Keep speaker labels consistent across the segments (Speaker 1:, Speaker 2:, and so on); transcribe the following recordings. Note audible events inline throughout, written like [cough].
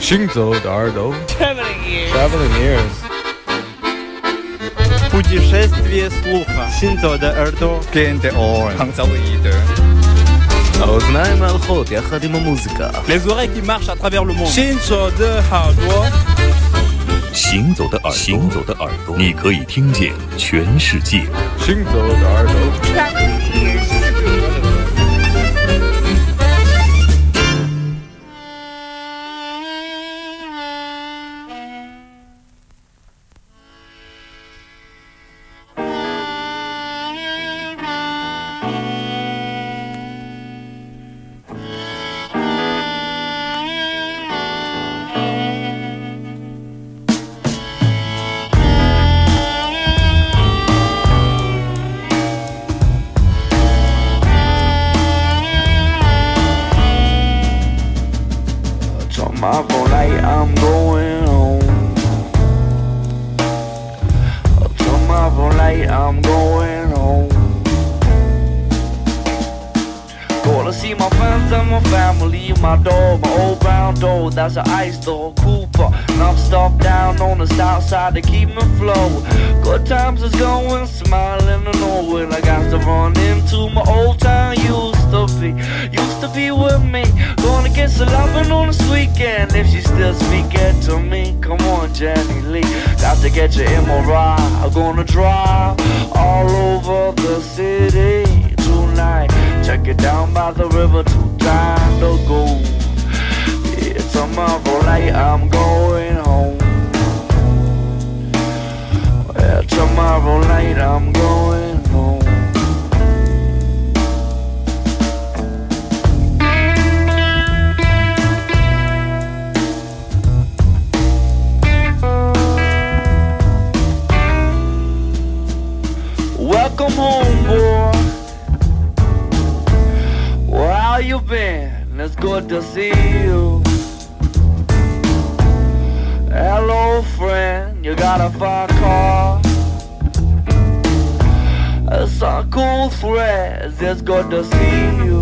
Speaker 1: 行走的耳朵
Speaker 2: Traveling ears.
Speaker 1: Traveling ears
Speaker 3: Путешествие слуха. Синзо de耳朵.
Speaker 4: Gente oren.
Speaker 5: Hangzauide.
Speaker 1: האוזניים הלכות יחד עם המוזיקה
Speaker 3: Les oreilles qui marchent à travers le monde.
Speaker 2: 行走的耳朵，
Speaker 6: 行走的耳朵，行走的耳朵，你可以听见全世界。
Speaker 1: 行走的耳朵
Speaker 7: time to go It's a marvel light, I'm going home. Yeah, tomorrow night I'm going It's good to see you. Hello, friend. You got a fine car. Some cool threads. It's good to see you.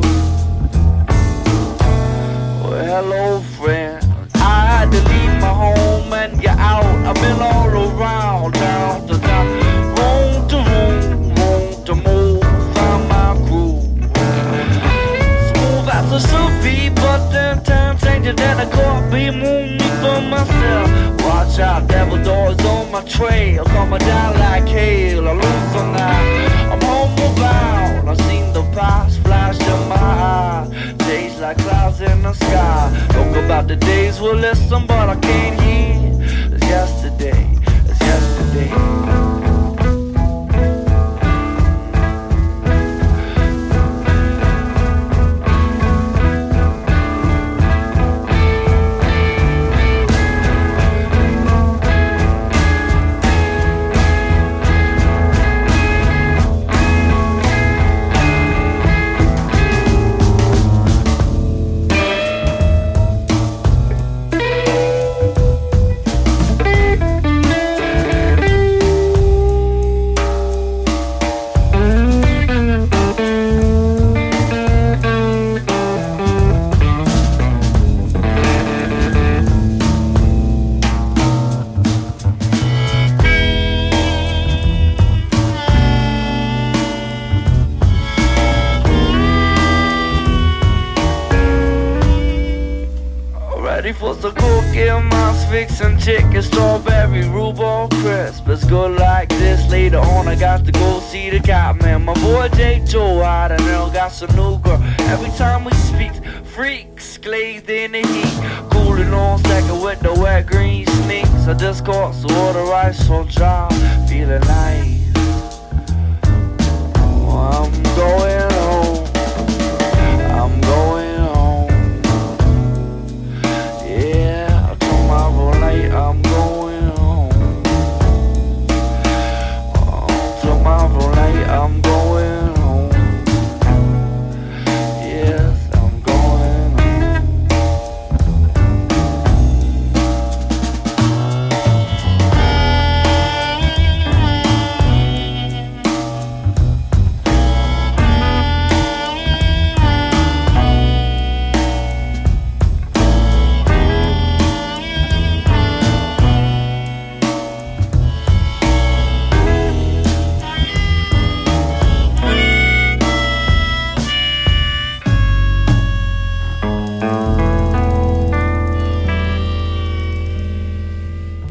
Speaker 7: Well, hello, friend. I had to leave my home and get out. I've been all around, town, and I can't be moving for myself. Watch out, devil doors on my trail, coming down like hail. Lose the night. I'm homebound. I've seen the past flash in my eyes. Days like clouds in the sky. Talk about the days we'll listen, but I can't hear. It's yesterday. It's yesterday. Every time we speak, freaks glazed in the heat. Cooling on second with the wet green sneaks. I just caught some water rice on job, feeling nice. Oh, I'm going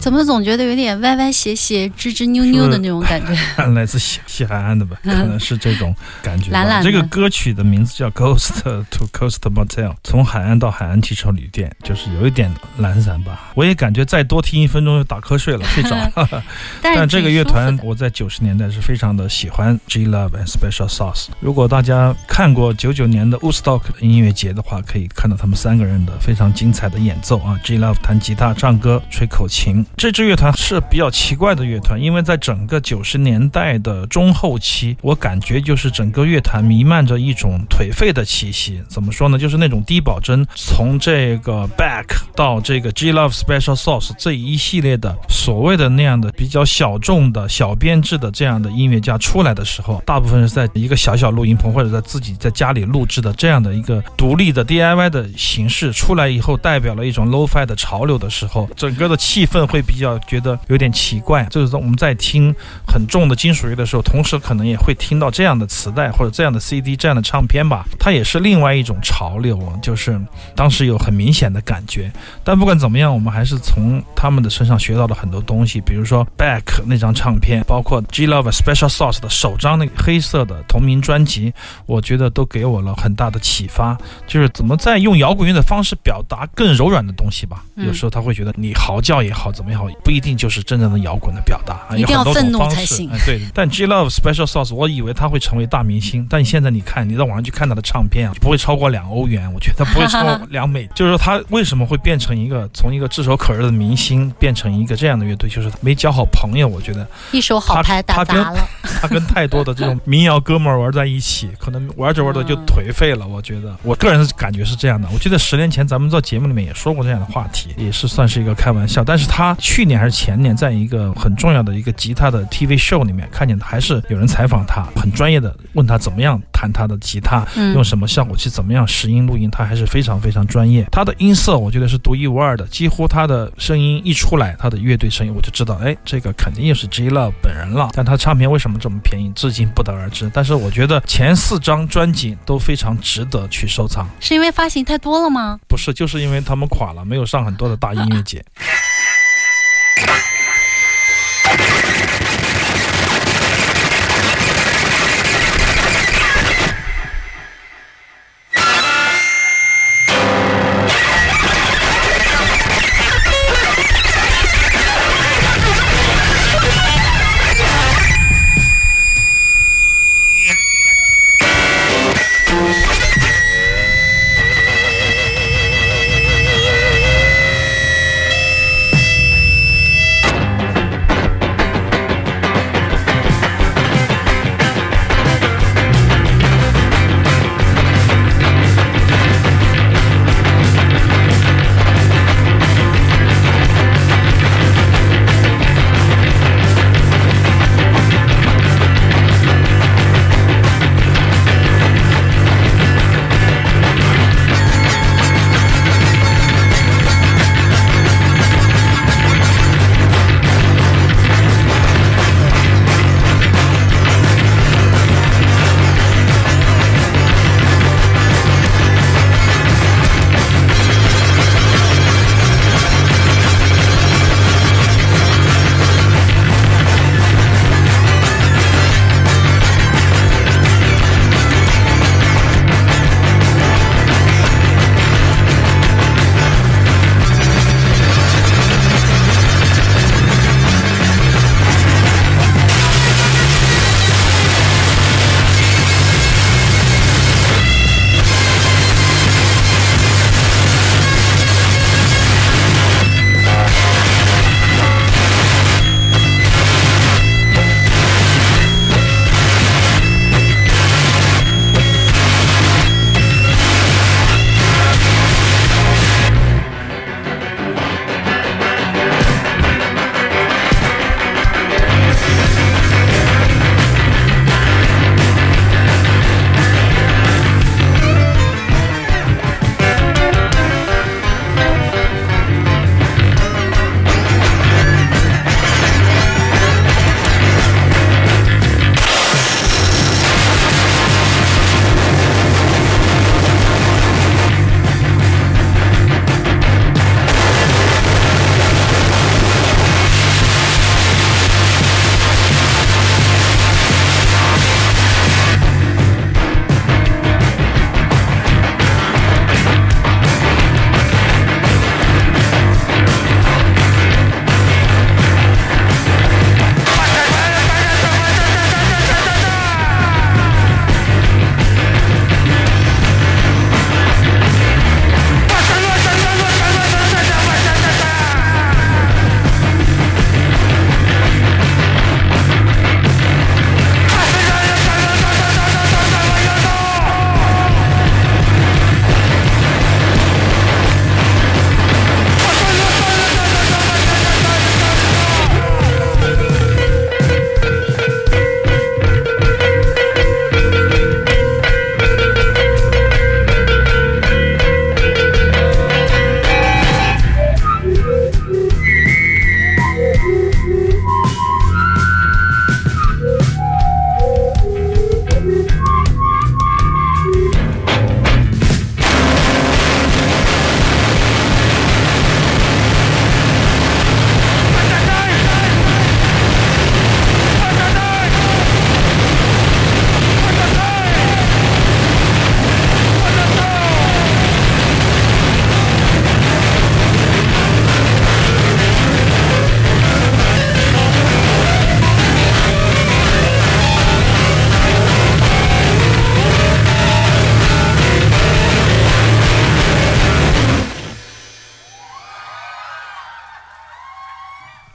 Speaker 4: 怎么总觉得有点歪歪斜斜、吱吱扭扭的那种感觉？[laughs]
Speaker 5: 来自西西海岸的吧，可能是这种感觉吧。
Speaker 4: 懒懒的
Speaker 5: 这个歌曲的名字叫《Coast to Coast Motel》，从海岸到海岸汽车旅店，就是有一点懒散吧。我也感觉再多听一分钟就打瞌睡了，睡着了。[laughs]
Speaker 4: 但
Speaker 5: 但这个乐团我在九十年代是非常的喜欢 G Love and Special Sauce。如果大家看过九九年的 Woodstock 音乐节的话，可以看到他们三个人的非常精彩的演奏啊。G Love 弹吉他、唱歌、吹口琴。这支乐团是比较奇怪的乐团，因为在整个九十年代的中后期，我感觉就是整个乐坛弥漫着一种颓废的气息。怎么说呢？就是那种低保真，从这个 Back 到这个 G Love Special Sauce 这一系列的所谓的那样的比较小众的小编制的这样的音乐家出来的时候，大部分是在一个小小录音棚或者在自己在家里录制的这样的一个独立的 DIY 的形式出来以后，代表了一种 low-fi 的潮流的时候，整个的气氛会比较觉得有点奇怪。就是说我们在听很重的金属乐的时候，同时可能也会听到这样的磁带或者这样的 CD 这样的唱片吧，它也是另外一种潮流，就是当时有很明显的感觉。但不管怎么样，我们还是从他们的身上学到了很多东西，比如说 Back 那张唱片，包括 G Love Special Sauce 的首张那个黑色的同名专辑，我觉得都给我了很大的启发，就是怎么在用摇滚乐的方式表达更柔软的东西吧。
Speaker 4: 嗯
Speaker 5: 有时候他会觉得你嚎叫也好，怎么也好，不一定就是真正的摇滚的表达，啊
Speaker 4: 一定要
Speaker 5: 有很多种
Speaker 4: 愤怒
Speaker 5: 方式
Speaker 4: 才行
Speaker 5: 哎对，但 G Love Special Sauce，我以为他会成为大明星，但现在你看，你在网上去看他的唱片啊，不会超过两欧元，我觉得不会超过 [laughs] 两美。就是说他为什么会变成一个从一个炙手可热的明星变成一个这样的乐队，就是他没交好朋友。我觉得
Speaker 4: 一手好牌打砸了。[laughs]
Speaker 5: 他跟太多的这种民谣哥们儿玩在一起，可能玩着玩着就颓废了。我觉得我个人感觉是这样的。我记得十年前咱们在节目里面也说过这样的话题，也是算是一个开玩笑。但是他去年还是前年，在一个很重要的一个吉他的 TV show 里面看见，还是有人采访他，很专业的问他怎么样弹他的吉他，
Speaker 4: 嗯
Speaker 5: 用什么效果器，怎么样拾音录音，他还是非常非常专业。他的音色我觉得是独一无二的，几乎他的声音一出来，他的乐队声音我就知道，哎，这个肯定又是 J Love 本人了。但他唱片为什么这么便宜，至今不得而知。但是我觉得前四张专辑都非常值得去收藏，
Speaker 4: 是因为发行太多了吗？
Speaker 5: 不是就是因为他们垮了，没有上很多的大音乐节。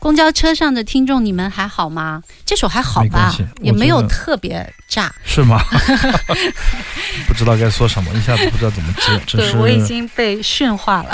Speaker 4: 公交车上的听众，你们还好吗？这首还好吧也没有特别炸。
Speaker 5: 是吗？[laughs] 不知道该说什么，一下子不知道怎么接。[laughs]
Speaker 4: 对我已经被驯化了。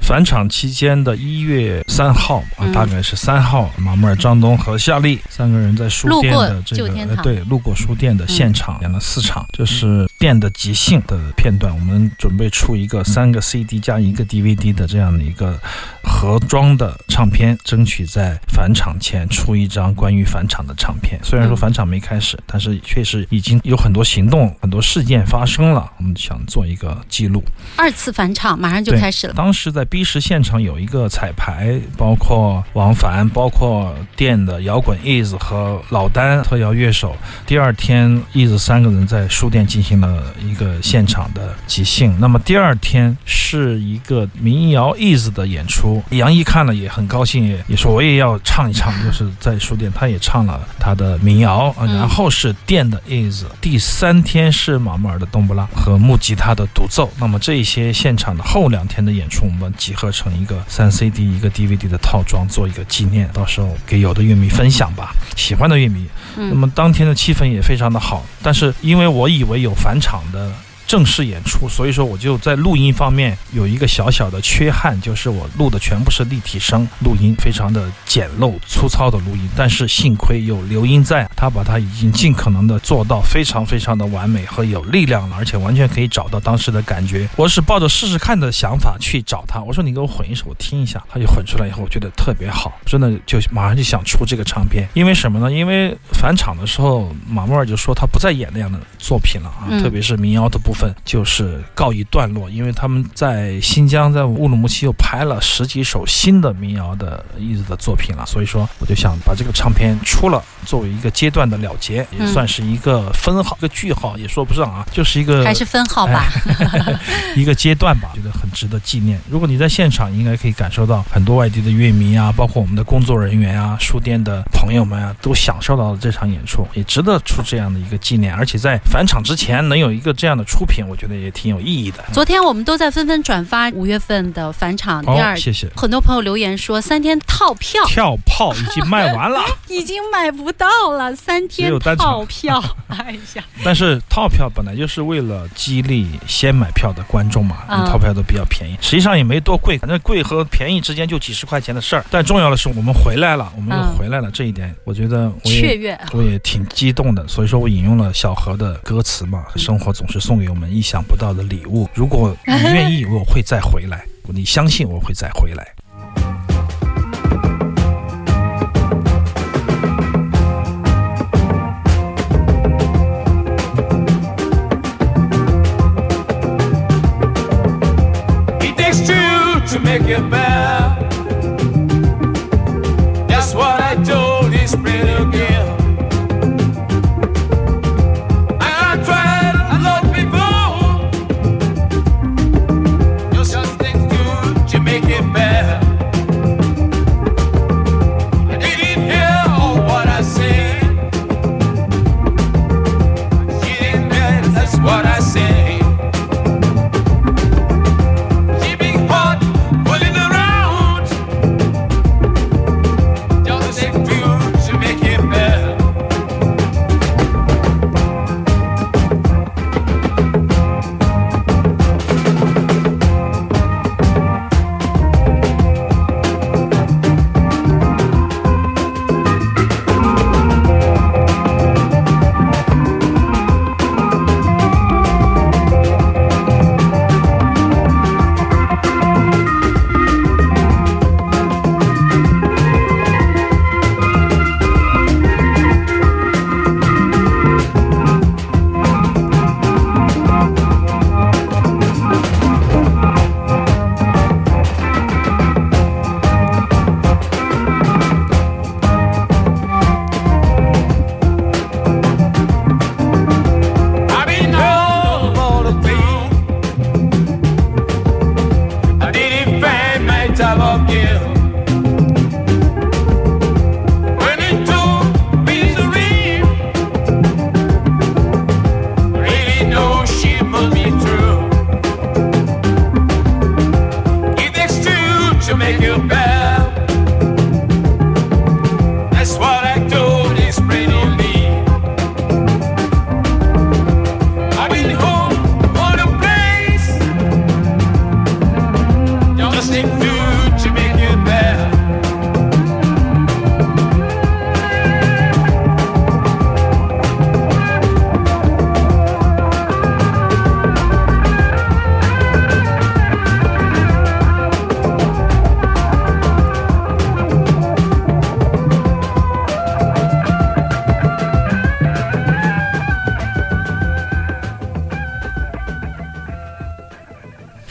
Speaker 5: 返场期间的一月三号啊，
Speaker 4: 嗯
Speaker 5: 大概是三号，马木尔、张东和夏丽三个人在书店的这个对路过书店的现场演了四场，这是店的即兴的片段。我们准备出一个三个 CD 加一个 DVD 的这样的一个盒装的唱片，争取在返场前出一张关于返场的唱片。虽然说
Speaker 4: 嗯
Speaker 5: 返场没开始，但是确实已经有很多行动、很多事件发生了，我们想做一个记录。
Speaker 4: 二次返场马上就开始了。
Speaker 5: 当时在 B 十现场有一个彩排，包括王凡，包括店的摇滚 Is 和老丹特邀乐手。第二天，Is 三个人在书店进行了一个现场的即兴。那么第二天是一个民谣 Is 的演出，杨毅看了也很高兴，也也说我也要唱一唱，就是在书店他也唱了他的民谣啊。
Speaker 4: 嗯
Speaker 5: 然后是电的 Is，第三天是马木尔的冬不拉和木吉他的独奏。那么这一些现场的后两天的演出，我们集合成一个三 CD 一个 DVD 的套装，做一个纪念，到时候给有的乐迷分享吧。喜欢的乐迷，那
Speaker 4: 嗯，
Speaker 5: 么当天的气氛也非常的好，但是因为我以为有返场的。正式演出，所以说我就在录音方面有一个小小的缺憾，就是我录的全部是立体声录音，非常的简陋粗糙的录音。但是幸亏有刘英在，他把它已经尽可能的做到非常非常的完美和有力量了，而且完全可以找到当时的感觉。我是抱着试试看的想法去找他，我说你给我混一首，我听一下。他就混出来以后，我觉得特别好，真的就马上就想出这个唱片。因为什么呢？因为返场的时候，马木尔就说他不再演那样的作品了啊，特别是民谣的部分就是告一段落，因为他们在新疆在乌鲁木齐又拍了十几首新的民谣的意思的作品了，所以说我就想把这个唱片出了，作为一个阶段的了结，也
Speaker 4: 嗯
Speaker 5: 算是一个分号、一个句号，也说不上啊，就是一个
Speaker 4: 还是分号吧。[laughs]
Speaker 5: 一个阶段吧，觉得很值得纪念。如果你在现场，应该可以感受到很多外地的乐迷啊，包括我们的工作人员啊、书店的朋友们啊，都享受到了这场演出，也值得出这样的一个纪念。而且在返场之前能有一个这样的出品，我觉得也挺有意义的。
Speaker 4: 昨天我们都在纷纷转发五月份的返场第二
Speaker 5: 哦，，谢谢。
Speaker 4: 很多朋友留言说三天套票。
Speaker 5: 跳炮已经卖完了，[laughs]
Speaker 4: 已经买不到了，三天套票，[laughs] 哎呀，
Speaker 5: 但是套票本来就是为了激励先买票的观众嘛，
Speaker 4: 嗯。
Speaker 5: 套票都比较便宜，实际上也没多贵，反正贵和便宜之间就几十块钱的事儿。但重要的是我们回来了，我们又
Speaker 4: 嗯
Speaker 5: 回来了，这一点我觉得我也
Speaker 4: 雀跃。
Speaker 5: 我也挺激动的，所以说我引用了小何的歌词嘛，生活总是送给我们们意想不到的礼物。如果你愿意，我会再回来，[laughs] 你相信我会再回来。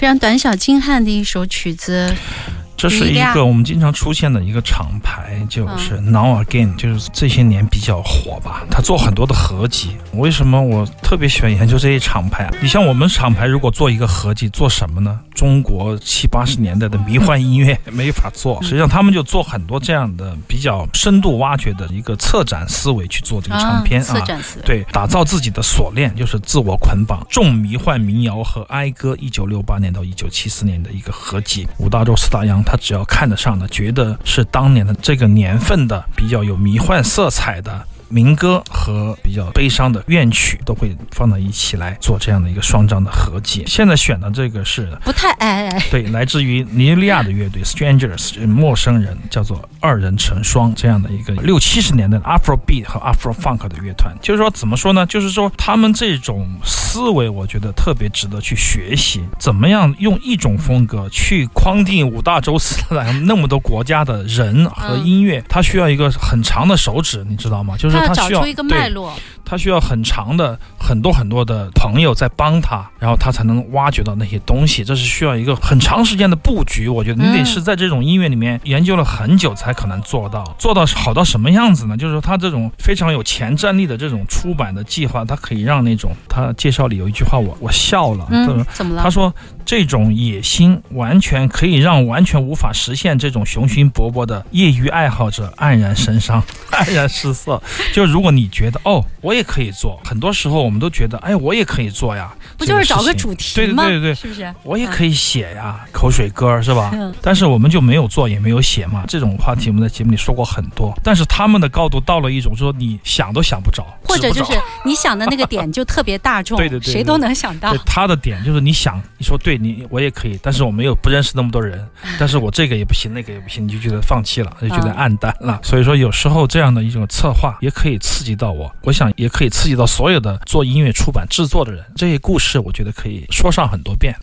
Speaker 4: 非常短小精悍的一首曲子。
Speaker 5: 这是一个我们经常出现的一个厂牌，就是 Now Again，就是这些年比较火吧。他做很多的合集。为什么我特别喜欢研究这些厂牌啊？你像我们厂牌，如果做一个合集，做什么呢？中国七八十年代的迷幻音乐 [laughs] 没法做，实际上他们就做很多这样的比较深度挖掘的一个策展思维去做这个唱片
Speaker 4: 啊。
Speaker 5: 对，打造自己的锁链，就是自我捆绑，重迷幻民谣和哀歌。一九六八年到一九七四年的一个合集，五大洲四大洋。他只要看得上的，觉得是当年的这个年份的比较有迷幻色彩的。民歌和比较悲伤的怨曲都会放到一起来做这样的一个双张的合集。现在选的这个是
Speaker 4: 不太哎，
Speaker 5: 对，来自于尼日利亚的乐队 Strangers，陌生人，叫做二人成双这样的一个六七十年代的 Afro Beat 和 Afro Funk 的乐团。就是说怎么说呢？就是说他们这种思维，我觉得特别值得去学习。怎么样用一种风格去框定五大洲斯坦 [laughs] 那么多国家的人和音乐？它需要一个很长的手指，你知道吗？就是。他需要
Speaker 4: 对，
Speaker 5: 他需要很长的很多很多的朋友在帮他，然后他才能挖掘到那些东西。这是需要一个很长时间的布局。我觉得你得是在这种音乐里面研究了很久才可能做到，做到好到什么样子呢？就是说他这种非常有前瞻力的这种出版的计划，他可以让那种他介绍里有一句话，我我笑了。
Speaker 4: 嗯，怎么了？
Speaker 5: 他说。这种野心完全可以让完全无法实现这种雄心勃勃的业余爱好者黯然神伤、[laughs] 黯然失色。就如果你觉得哦，我也可以做，很多时候我们都觉得，哎，我也可以做呀，
Speaker 4: 不就是找个主题
Speaker 5: 吗？对对对对，
Speaker 4: 是不是？
Speaker 5: 我也可以写呀，口水歌是吧？但是我们就没有做，也没有写嘛。这种话题我们在节目里说过很多。但是他们的高度到了一种说你想都想不着，
Speaker 4: 或者就是你想的那个点就特别大众，[laughs]
Speaker 5: 对对对，
Speaker 4: 谁都能想到。
Speaker 5: 他的点就是你想，你说对。你我也可以，但是我没有不认识那么多人，[laughs] 但是我这个也不行，那个也不行，你就觉得放弃了，就觉得暗淡了。所以说，有时候这样的一种策划也可以刺激到我，我想也可以刺激到所有的做音乐出版制作的人。这些故事，我觉得可以说上很多遍。